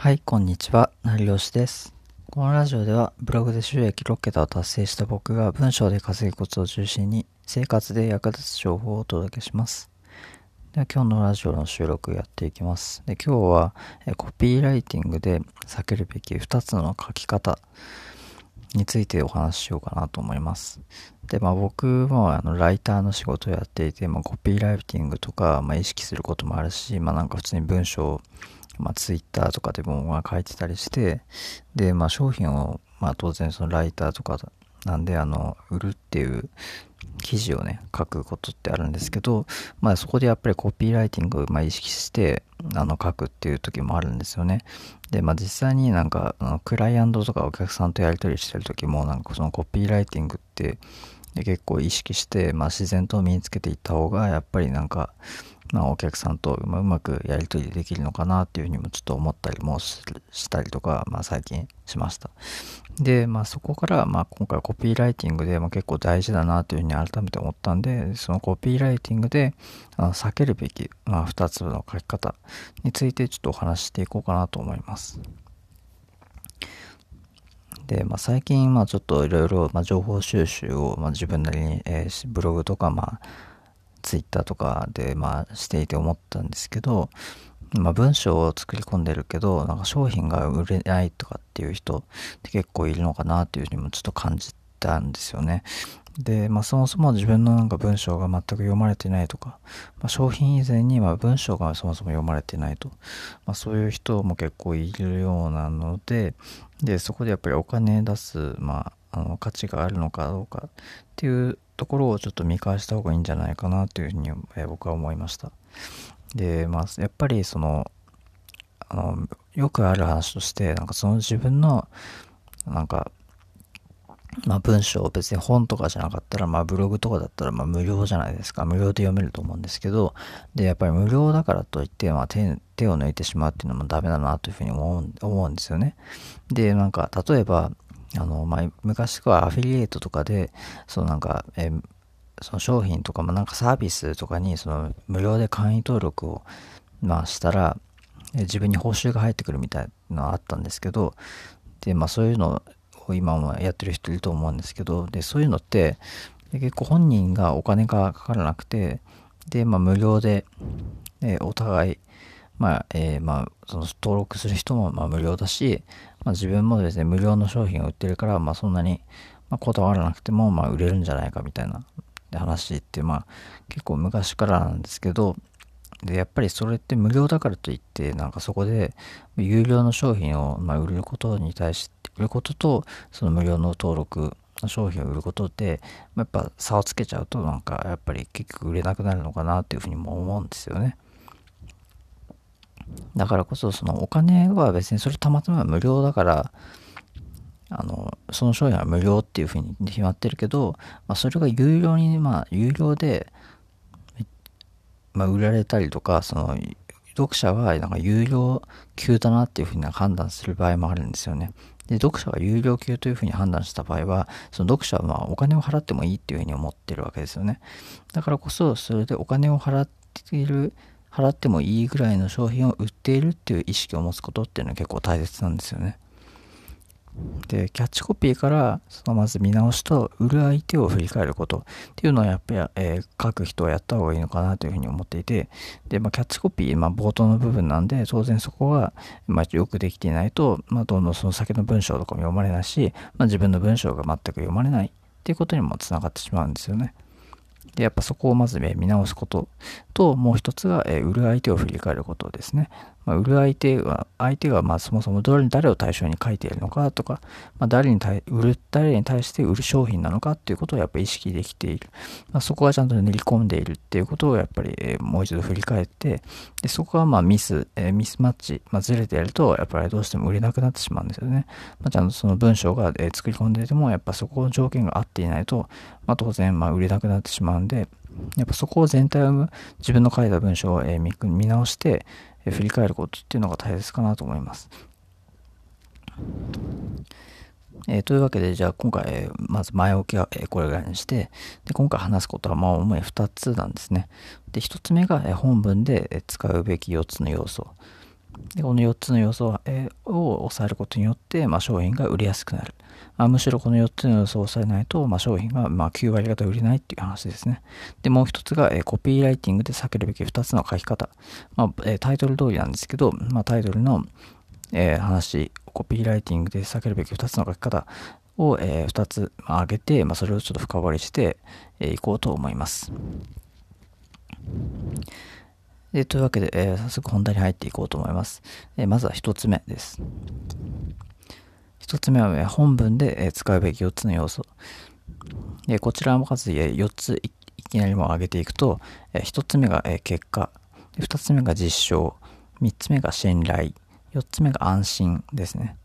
はい、こんにちは。成吉です。このラジオでは、ブログで収益6桁を達成した僕が文章で稼ぐコツを中心に、生活で役立つ情報をお届けします。では、今日のラジオの収録やっていきます。で、今日は、えコピーライティングで避けるべき2つの書き方についてお話ししようかなと思います。で、まあ僕もあのライターの仕事をやっていて、まあ、コピーライティングとか、まあ、意識することもあるし、まあなんか普通に文章をまあ、ツイッターとかでも書いてたりして、で、まあ、商品を、まあ、当然そのライターとかなんで、あの、売るっていう記事をね、書くことってあるんですけど、まあ、そこでやっぱりコピーライティングをま意識して、あの、書くっていう時もあるんですよね。で、まあ、実際になんか、あのクライアントとかお客さんとやり取りしてる時も、なんかそのコピーライティングって、結構意識して、まあ、自然と身につけていった方が、やっぱりなんか、まあ、お客さんとうまくやり取りできるのかなっていうふうにもちょっと思ったりもしたりとか、まあ、最近しました。で、まあ、そこから、まあ、今回コピーライティングで、まあ、結構大事だなというふうに改めて思ったんで、そのコピーライティングであの避けるべき、まあ、2つの書き方についてちょっとお話していこうかなと思います。で、まあ、最近、まあ、ちょっといろいろ、まあ、情報収集を、まあ、自分なりに、えー、ブログとか、まあ、ツイッターとかで、まあ、していて思ったんですけど、まあ、文章を作り込んでるけど、なんか商品が売れないとかっていう人って結構いるのかなっていうふうにもちょっと感じたんですよね。で、まあ、そもそも自分のなんか文章が全く読まれてないとか、まあ、商品以前にま文章がそもそも読まれてないと、まあ、そういう人も結構いるようなので、で、そこでやっぱりお金出す、まあ、あの価値があるのかどうかっていうところをちょっと見返した方がいいんじゃないかなというふうに、え僕は思いました。で、まあ、やっぱりその、あの、よくある話として、なんかその自分の、なんか、まあ文章別に本とかじゃなかったら、まあブログとかだったらまあ無料じゃないですか。無料で読めると思うんですけど、で、やっぱり無料だからといって、まあ手手を抜いてしまうっていうのもダメだなというふうに思う思うんですよね。で、なんか例えば、あの、まあ昔はアフィリエイトとかで、そうなんか、えその商品とかもなんかサービスとかにその無料で会員登録をまあしたら自分に報酬が入ってくるみたいなのがあったんですけどでまあそういうのを今もやってる人いると思うんですけどでそういうのって結構本人がお金がかからなくてでまあ無料ででお互いまあ、えー、まあ、その登録する人もまあ無料だし、まあ、自分もですね、無料の商品を売ってるから、まあそんなに、ま、こだわらなくても、まあ売れるんじゃないかみたいな話ってまあ結構昔からなんですけどでやっぱりそれって無料だからといってなんかそこで有料の商品をまあ売ることに対して売ることとその無料の登録商品を売ることでまやっぱ差をつけちゃうとなんかやっぱり結局売れなくなるのかなっていうふうにも思うんですよね。だからこそそのお金は別にそれたまたま無料だからあの、その商品は無料っていうふうに決まってるけど、まあ、それが有料に、まあ、有料で、まあ、売られたりとか、その、読者は、なんか有料級だなっていうふうに判断する場合もあるんですよね。で、読者が有料級というふうに判断した場合は、その読者はまあお金を払ってもいいっていうふうに思ってるわけですよね。だからこそ、それでお金を払っている、払ってもいいぐらいの商品を売っているっていう意識を持つことっていうのは結構大切なんですよね。で、キャッチコピーから、そのまず見直しと、売る相手を振り返ることっていうのはやっぱり、えー、書く人はやった方がいいのかなというふうに思っていて、で、まあ、キャッチコピー、まあ、冒頭の部分なんで、当然そこは、まあ、よくできていないと、まあ、どんどんその先の文章とかも読まれないし、まあ、自分の文章が全く読まれないっていうことにもつながってしまうんですよね。で、やっぱそこをまず、ね、見直すことと、もう一つが、えー、売る相手を振り返ることですね。まあ、売る相手は、相手がまあそもそも誰誰を対象に書いているのかとか、まあ、誰に対売る、誰に対して売る商品なのかっていうことをやっぱり意識できている。まあ、そこがちゃんと練り込んでいるっていうことをやっぱり、えー、もう一度振り返って、で、そこはまあミス、えー、ミスマッチ、まあ、ずれてやると、やっぱりどうしても売れなくなってしまうんですよね。まあ、ちゃんとその文章が、えー、作り込んでいても、やっぱそこの条件が合っていないと、まあ、当然まあ売れなくなってしまうんで、やっぱそこを全体を自分の書いた文章を、えー、見直して、振り返ることっていうのが大切かなと思います。えー、というわけで、じゃあ今回、まず前置きは、え、これぐらいにして、で今回話すことはまあ主に2つなんですね。で、1つ目が、え、本文で使うべき4つの要素。でこの4つの要素を抑えることによって、まあ、商品が売りやすくなる。まあ、むしろこの4つの要素を抑えないと、まあ、商品がまあ9割方売れないっていう話ですね。で、もう一つが、え、コピーライティングで避けるべき2つの書き方。まあえ、タイトル通りなんですけど、まあ、タイトルの、え、話、コピーライティングで避けるべき2つの書き方を、え、2つ挙げて、まあ、それをちょっと深掘りしてい、えー、こうと思います。でというわけで、えー、早速本題に入っていこうと思います。えー、まずは1つ目です。1つ目は、ね、本文で、え使うべき4つの要素。でこちらも数で4ついきなりも上げていくと、え1つ目が、え結果、2つ目が実証、3つ目が信頼、4つ目が安心ですね。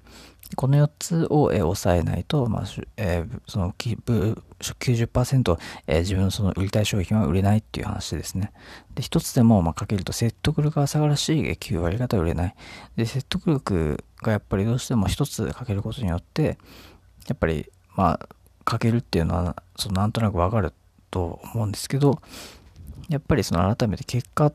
この4つを、えー、抑えないと、まあえー、その90%、えー、自分のその売りたい商品は売れないっていう話ですね。で、一つでも、まあ、かけると説得力が下がるし、9割方売れない。で、説得力がやっぱりどうしても一つかけることによって、やっぱり、まあ、かけるっていうのは、そのなんとなくわかると思うんですけど、やっぱりその改めて結果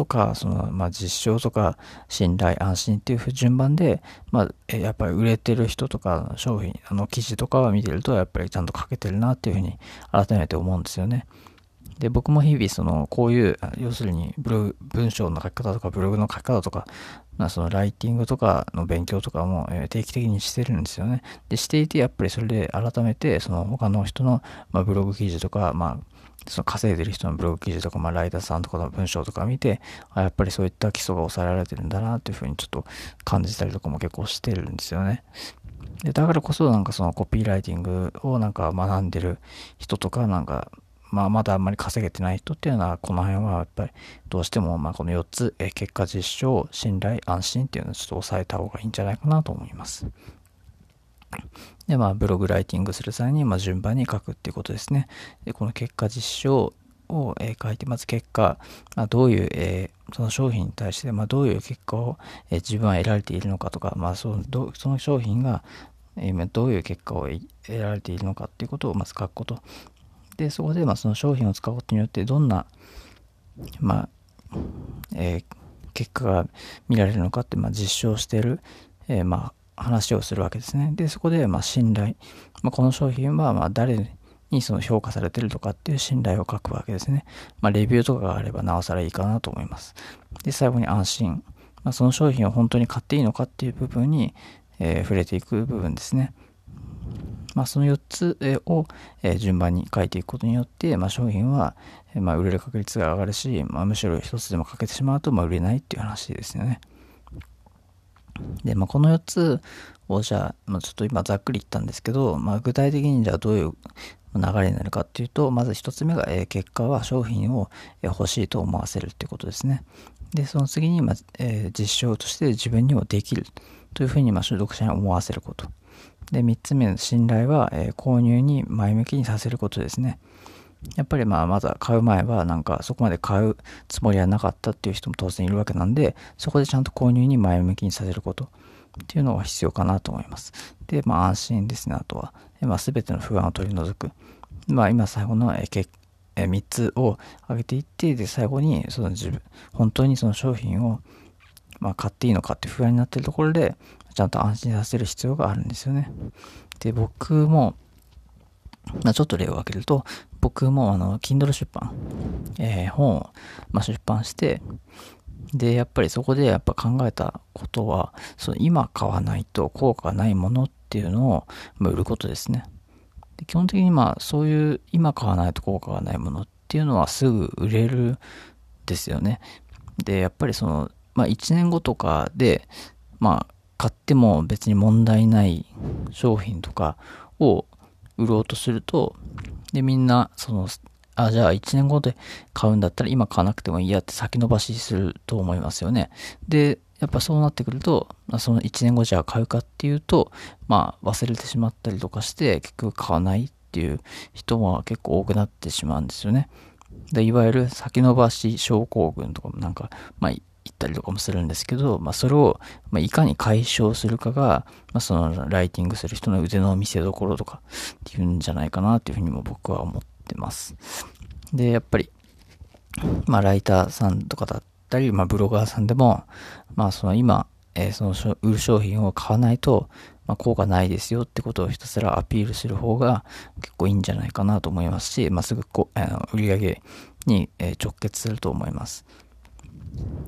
とか、その、まあ、実証とか、信頼、安心っていう順番で、まあ、やっぱり売れてる人とか、商品、あの、記事とかは見てると、やっぱりちゃんと書けてるなっていうふうに、改めて思うんですよね。で、僕も日々、その、こういう、要するに、ブログ、文章の書き方とか、ブログの書き方とか、まあ、その、ライティングとかの勉強とかも、え、定期的にしてるんですよね。で、していて、やっぱりそれで改めて、その、他の人の、まあ、ブログ記事とか、まあ、その稼いでる人のブログ記事とか、まあ、ライターさんとかの文章とか見て、あやっぱりそういった基礎が抑えられてるんだなっていうふうにちょっと感じたりとかも結構してるんですよね。でだからこそなんかそのコピーライティングをなんか学んでる人とかなんかまあまだあんまり稼げてない人っていうのはこの辺はやっぱりどうしてもまあこの4つえ結果実証信頼安心っていうのをちょっと抑えた方がいいんじゃないかなと思います。で、まあ、ブログライティングする際に、まあ、順番に書くっていうことですね。で、この結果実証を、えー、書いて、まず結果、まあ、どういう、えー、その商品に対して、まあ、どういう結果を、えー、自分は得られているのかとか、まあ、そのどその商品が、えー、どういう結果を得られているのかっていうことをまず書くこと。で、そこで、まあ、その商品を使うことによって、どんな、まあ、えー、結果が見られるのかって、まあ、実証している、えー、まあ、話をするわけですね。で、そこで、ま、信頼。まあ、この商品は、ま、誰にその評価されてるとかっていう信頼を書くわけですね。まあ、レビューとかがあればなおさらいいかなと思います。で、最後に安心。まあ、その商品を本当に買っていいのかっていう部分に、えー、触れていく部分ですね。まあ、その4つを、順番に書いていくことによって、まあ、商品は、ま、売れる確率が上がるし、まあ、むしろ1つでも欠けてしまうと、ま、売れないっていう話ですよね。で、まあ、この4つをじゃあ、まあ、ちょっと今ざっくり言ったんですけど、まあ、具体的にじゃあどういう流れになるかっていうと、まず1つ目が、えー、結果は商品を、欲しいと思わせるっていうことですね。で、その次に、まあえー、実証として自分にもできるというふうに、まあ、読者に思わせること。で、3つ目の信頼は、えー、購入に前向きにさせることですね。やっぱりまあまだ買う前はなんかそこまで買うつもりはなかったっていう人も当然いるわけなんで、そこでちゃんと購入に前向きにさせることっていうのが必要かなと思います。で、まあ安心ですね、あとは。まあ全ての不安を取り除く。まあ今最後のええ3つを挙げていって、で、最後にその自分、本当にその商品をまあ買っていいのかって不安になってるところで、ちゃんと安心させる必要があるんですよね。で、僕も、まあ、ちょっと例を挙げると、僕もあの、Kindle 出版、えー、本を、まあ、出版して、で、やっぱりそこでやっぱ考えたことは、その今買わないと効果がないものっていうのを、まあ、売ることですね。で基本的にまあそういう今買わないと効果がないものっていうのはすぐ売れるですよね。で、やっぱりその、まあ1年後とかで、まあ買っても別に問題ない商品とかを売ろうとすると、で、みんな、その、あ、じゃあ1年後で買うんだったら今買わなくてもいいやって先延ばしすると思いますよね。で、やっぱそうなってくると、その1年後じゃあ買うかっていうと、まあ忘れてしまったりとかして結局買わないっていう人は結構多くなってしまうんですよね。でいわゆる先延ばし症候群とかもなんか、まあ言ったりとかもするんですけど、まあ、それを、まあ、いかに解消するかが、まあ、そのライティングする人の腕の見せ所とかっていうんじゃないかなっていうふうにも僕は思ってます。で、やっぱり、まあ、ライターさんとかだったり、まあ、ブロガーさんでも、まあ、その今、えー、その売る商品を買わないと、まあ、効果ないですよってことをひたすらアピールする方が結構いいんじゃないかなと思いますし、まあ、すぐこあの売り上げに、直結すると思います。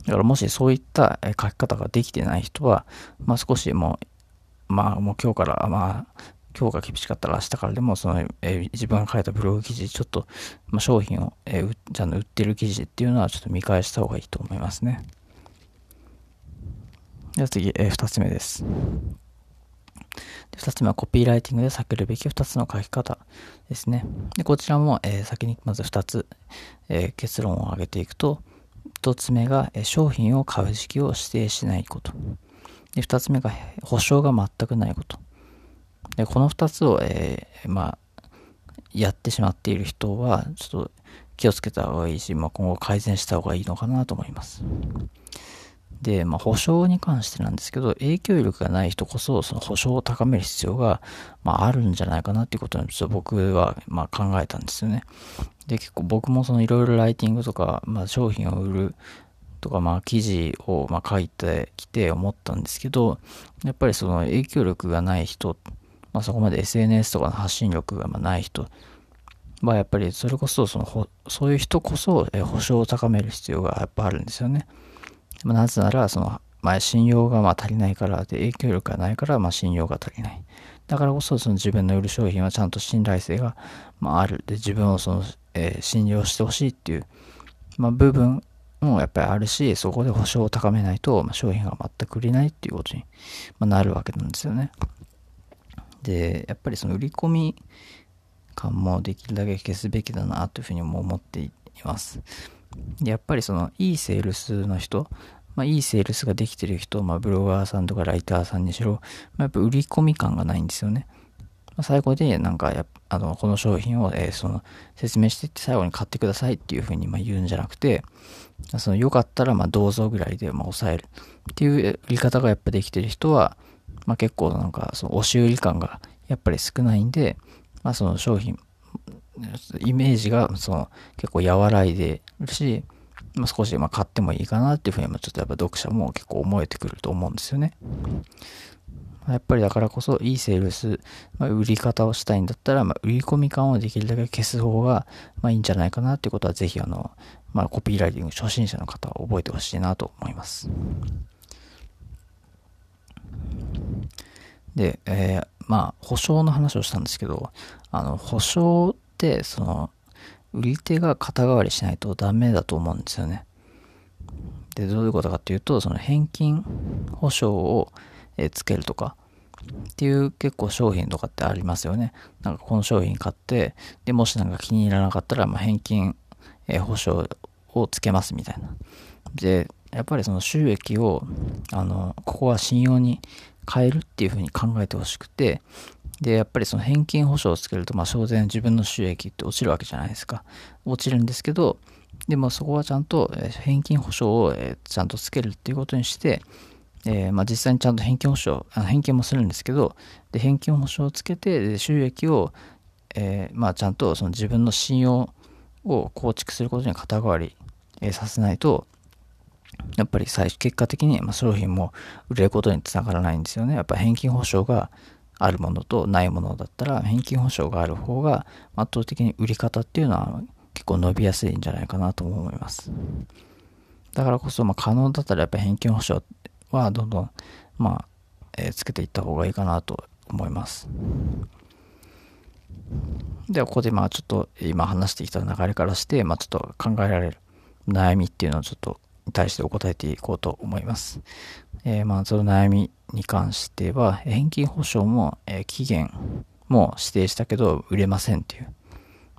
だからもしそういった書き方ができてない人は、まあ、少しもう、まあもう今日から、まあ今日が厳しかったら明日からでもその、え、自分が書いたブログ記事、ちょっと、まあ、商品を、えー、ちゃんと売ってる記事っていうのはちょっと見返した方がいいと思いますね。では次、えー、2つ目です。2つ目はコピーライティングで避けるべき2つの書き方ですね。でこちらも、えー、先にまず2つ、えー、結論を挙げていくと、1つ目が、商品を買う時期を指定しないこと。で2つ目が保証が全くないこと。でこの2つを、えまあ、やってしまっている人は、ちょっと気をつけた方がいいし、まあ、今後改善した方がいいのかなと思います。で、まあ、保証に関してなんですけど、影響力がない人こそ、その保証を高める必要が、まあ、あるんじゃないかなっていうことに、ちょっと僕は、まあ、考えたんですよね。で、結構僕もそのいろいろライティングとか、まあ、商品を売るとか、まあ、記事を、まあ、書いてきて思ったんですけど、やっぱりその影響力がない人、まあ、そこまで SNS とかの発信力がまない人は、やっぱりそれこそ、その、そういう人こそ、え保証を高める必要がやっぱあるんですよね。まあ、なぜなら、その、まあ、信用がまあ足りないからで、影響力がないから、ま、信用が足りない。だからこそ、その自分の売る商品はちゃんと信頼性が、まあ、ある。で、自分をその、えー、信用してほしいっていう、まあ、部分もやっぱりあるし、そこで保証を高めないと、ま、商品が全く売れないっていうことに、まあ、なるわけなんですよね。で、やっぱりその売り込み感もできるだけ消すべきだなというふうにも思っています。やっぱりそのいいセールスの人、まあ、いいセールスができてる人、まあ、ブロガーさんとかライターさんにしろ、まあ、やっぱ売り込み感がないんですよね。まあ、最後でなんかやあのこの商品を、えー、その説明していって最後に買ってくださいっていうふうにま言うんじゃなくて、そのよかったらまどうぞぐらいでま抑えるっていう売り方がやっぱできてる人は、ま、結構なんかその押し売り感がやっぱり少ないんで、まあ、その商品イメージがその結構和らいでるし、まあ、少しま買ってもいいかなっていうふうにちょっとやっぱ読者も結構思えてくると思うんですよね。やっぱりだからこそいいセールス、まあ、売り方をしたいんだったら、まあ、売り込み感をできるだけ消す方が、まあ、いいんじゃないかなっていうことはぜひあの、まあ、コピーライティング初心者の方は覚えてほしいなと思います。で、えー、まあ、保証の話をしたんですけど、あの、保証って、その、売り手が肩代わりしないとダメだと思うんですよね。で、どういうことかっていうと、その返金保証を、つけるとか、っていう結構商品とかってありますよね。なんかこの商品買って、で、もしなんか気に入らなかったら、まあ、返金、保証をつけますみたいな。で、やっぱりその収益を、あの、ここは信用に変えるっていうふうに考えてほしくて、で、やっぱりその返金保証をつけると、まあ、当然自分の収益って落ちるわけじゃないですか。落ちるんですけど、でもそこはちゃんと返金保証をちゃんとつけるっていうことにして、えー、まあ、実際にちゃんと返金保証、返金もするんですけど、で返金保証をつけて、収益を、えー、まあ、ちゃんとその自分の信用を構築することに肩代わり、え、させないと、やっぱり最初、結果的に、まあ商品も売れることにつながらないんですよね。やっぱ返金保証があるものとないものだったら、返金保証がある方が圧倒的に売り方っていうのは結構伸びやすいんじゃないかなと思います。だからこそ、まあ、可能だったらやっぱ返金保証はどんどん、まあ、えー、つけていった方がいいかなと思います。では、ここでまあちょっと今話してきた流れからして、まあちょっと考えられる悩みっていうのをちょっと対して答えていこうと思います。えー、まあ、その悩みに関しては、返金保証も、えー、期限も指定したけど、売れませんっていう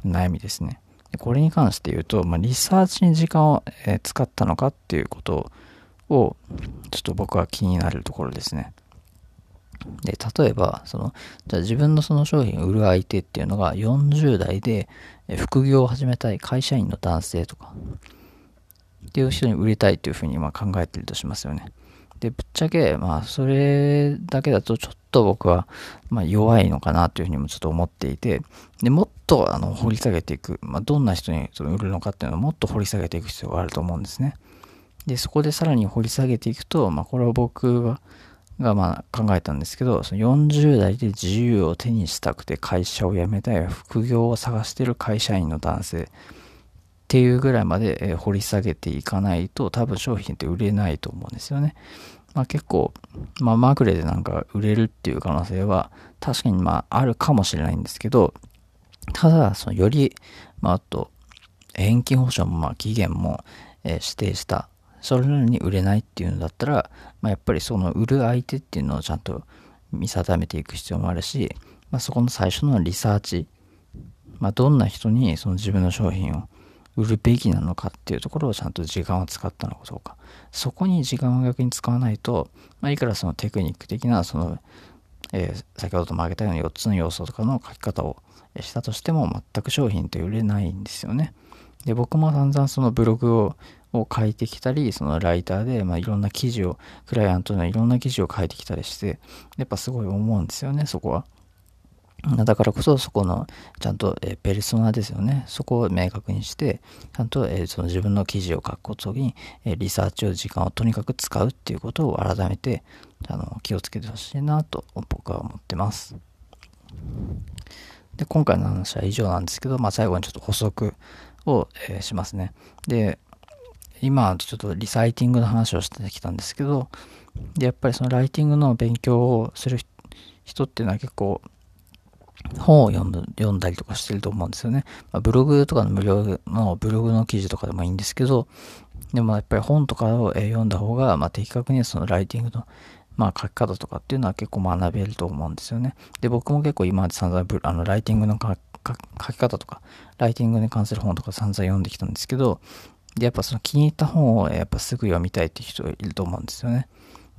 悩みですね。これに関して言うと、まあ、リサーチに時間を、えー、使ったのかっていうことを、ちょっと僕は気になるところですね。で、例えば、その、じゃ自分のその商品を売る相手っていうのが40代で副業を始めたい会社員の男性とか、っていう人に売りたいというふうにま考えてるとしますよね。で、ぶっちゃけ、まあ、それだけだとちょっと僕は、ま弱いのかなというふうにもちょっと思っていて、で、もっと、あの、掘り下げていく、まあ、どんな人にその売るのかっていうのをもっと掘り下げていく必要があると思うんですね。で、そこでさらに掘り下げていくと、まあ、これは僕は、がまあ考えたんですけど、その40代で自由を手にしたくて会社を辞めたい副業を探してる会社員の男性っていうぐらいまで掘り下げていかないと多分商品って売れないと思うんですよね。まあ結構、まあまぐれでなんか売れるっていう可能性は確かにまああるかもしれないんですけど、ただ、そのより、まああと、返金保証もまあ期限も、え指定したそれなのに売れないっていうのだったら、まあ、やっぱりその売る相手っていうのをちゃんと見定めていく必要もあるし、まあ、そこの最初のリサーチ、まあ、どんな人にその自分の商品を売るべきなのかっていうところをちゃんと時間を使ったのかどうか。そこに時間を逆に使わないと、まあ、いくらそのテクニック的な、その、えー、先ほどとも挙げたような4つの要素とかの書き方をしたとしても全く商品って売れないんですよね。で、僕も散々そのブログをを書いてきたり、そのライターで、まあ、いろんな記事を、クライアントのいろんな記事を書いてきたりして、やっぱすごい思うんですよね、そこは。だからこそそこのちゃんと、えペルソナですよね。そこを明確にして、ちゃんと、えその自分の記事を書くことに、えリサーチを時間をとにかく使うっていうことを改めてあの気をつけてほしいなと僕は思ってます。で、今回の話は以上なんですけど、まあ最後にちょっと補足を、え、しますね。で、今ちょっとリサイティングの話をしてきたんですけど、で、やっぱりそのライティングの勉強をする人っていうのは結構本を読む読んだりとかしてると思うんですよね。まあ、ブログとかの無料のブログの記事とかでもいいんですけど、でもやっぱり本とかを読んだ方が、まあ、的確にそのライティングのまあ書き方とかっていうのは結構学べると思うんですよね。で、僕も結構今まで散々あのライティングの書き方とか、ライティングに関する本とか散々読んできたんですけど、で、やっぱその気に入った本をやっぱすぐ読みたいっていう人いると思うんですよね。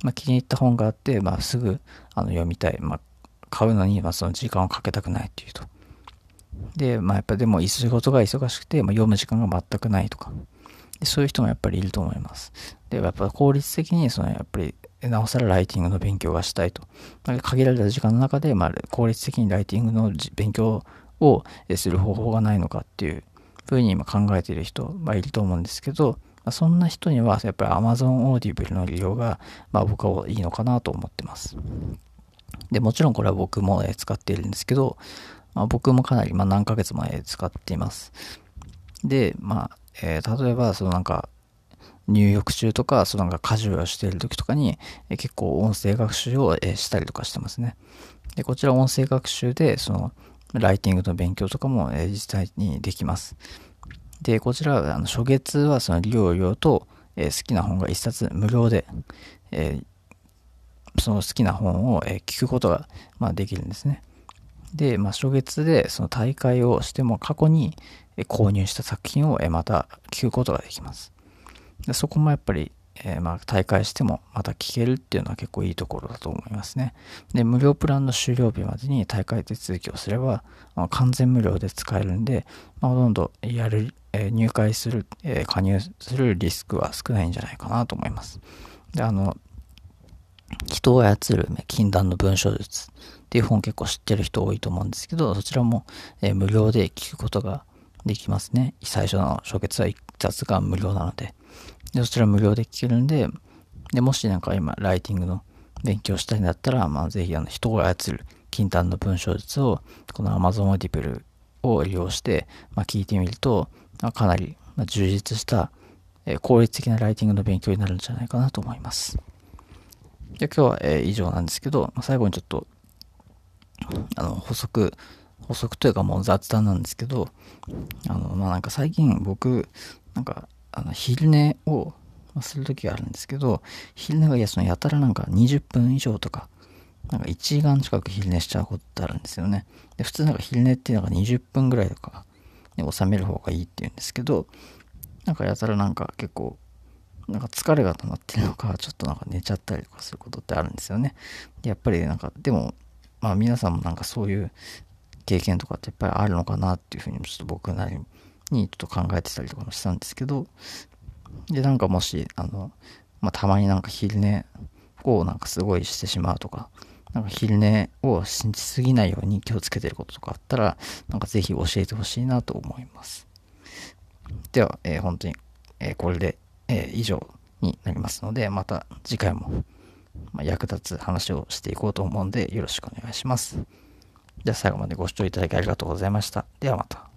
まあ、気に入った本があって、まあ、すぐあの読みたい。まあ、買うのに、まあ、その時間をかけたくないっていうと。で、まあ、やっぱでも仕事が忙しくて、まあ、読む時間が全くないとか。そういう人もやっぱりいると思います。で、やっぱ効率的に、そのやっぱり、なおさらライティングの勉強がしたいと。限られた時間の中で、まあ、効率的にライティングの勉強をする方法がないのかっていうふうに今考えている人、まあ、いると思うんですけど、まあ、そんな人にはやっぱり Amazon Audible の利用が、まあ、僕はいいのかなと思ってます。で、もちろんこれは僕も使っているんですけど、まあ、僕もかなり、まあ、何ヶ月前使っています。で、まあ、えー、例えば、そのなんか、入浴中とか、そのなんか家事をしている時とかに、え結構音声学習を、えしたりとかしてますね。で、こちら音声学習で、その、ライティングの勉強とかも、え実際にできます。で、こちら、あの初月はその利用料と、え好きな本が1冊無料で、えその好きな本を、え聞くことが、まあ、できるんですね。で、まあ、初月でその大会をしても過去に購入した作品をまた聞くことができます。でそこもやっぱりえー、まあ大会してもまた聞けるっていうのは結構いいところだと思いますね。で、無料プランの終了日までに大会手続きをすれば、まあ、完全無料で使えるんで、まあ、ほとんどやる、えー、入会する、えー、加入するリスクは少ないんじゃないかなと思います。で、あの、人を操る禁断の文章術っていう本結構知ってる人多いと思うんですけど、そちらも、え無料で聞くことができますね。最初の初月は1冊が無料なので。で、そちら無料で聞けるんで、で、もしなんか今、ライティングの勉強したいんだったら、まあ、ぜひ、あの、人を操る禁断の文章術を、この Amazon Audible を利用して、まあ、聞いてみると、まあ、かなり、充実した、え、効率的なライティングの勉強になるんじゃないかなと思います。で、今日は、えー、以上なんですけど、最後にちょっと、あの、補足、補足というかもう雑談なんですけど、あの、まあ、なんか最近僕、なんか、あの、昼寝をするときがあるんですけど、昼寝がいや、そのやたらなんか20分以上とか、なんか1時間近く昼寝しちゃうことってあるんですよね。で、普通なんか昼寝っていうのが20分ぐらいとかに収める方がいいって言うんですけど、なんかやたらなんか結構、なんか疲れが溜まってるのか、ちょっとなんか寝ちゃったりとかすることってあるんですよね。やっぱりなんか、でも、まあ皆さんもなんかそういう経験とかってやっぱりあるのかなっていうふうにちょっと僕なりにちょっと考えてたりとかもしたんですけど、で、なんかもし、あの、まあ、たまになんか昼寝をなんかすごいしてしまうとか、なんか昼寝を信じすぎないように気をつけてることとかあったら、なんかぜひ教えてほしいなと思います。では、えー、本当に、えー、これで、えー、以上になりますので、また次回も、ま役立つ話をしていこうと思うんで、よろしくお願いします。では最後までご視聴いただきありがとうございました。ではまた。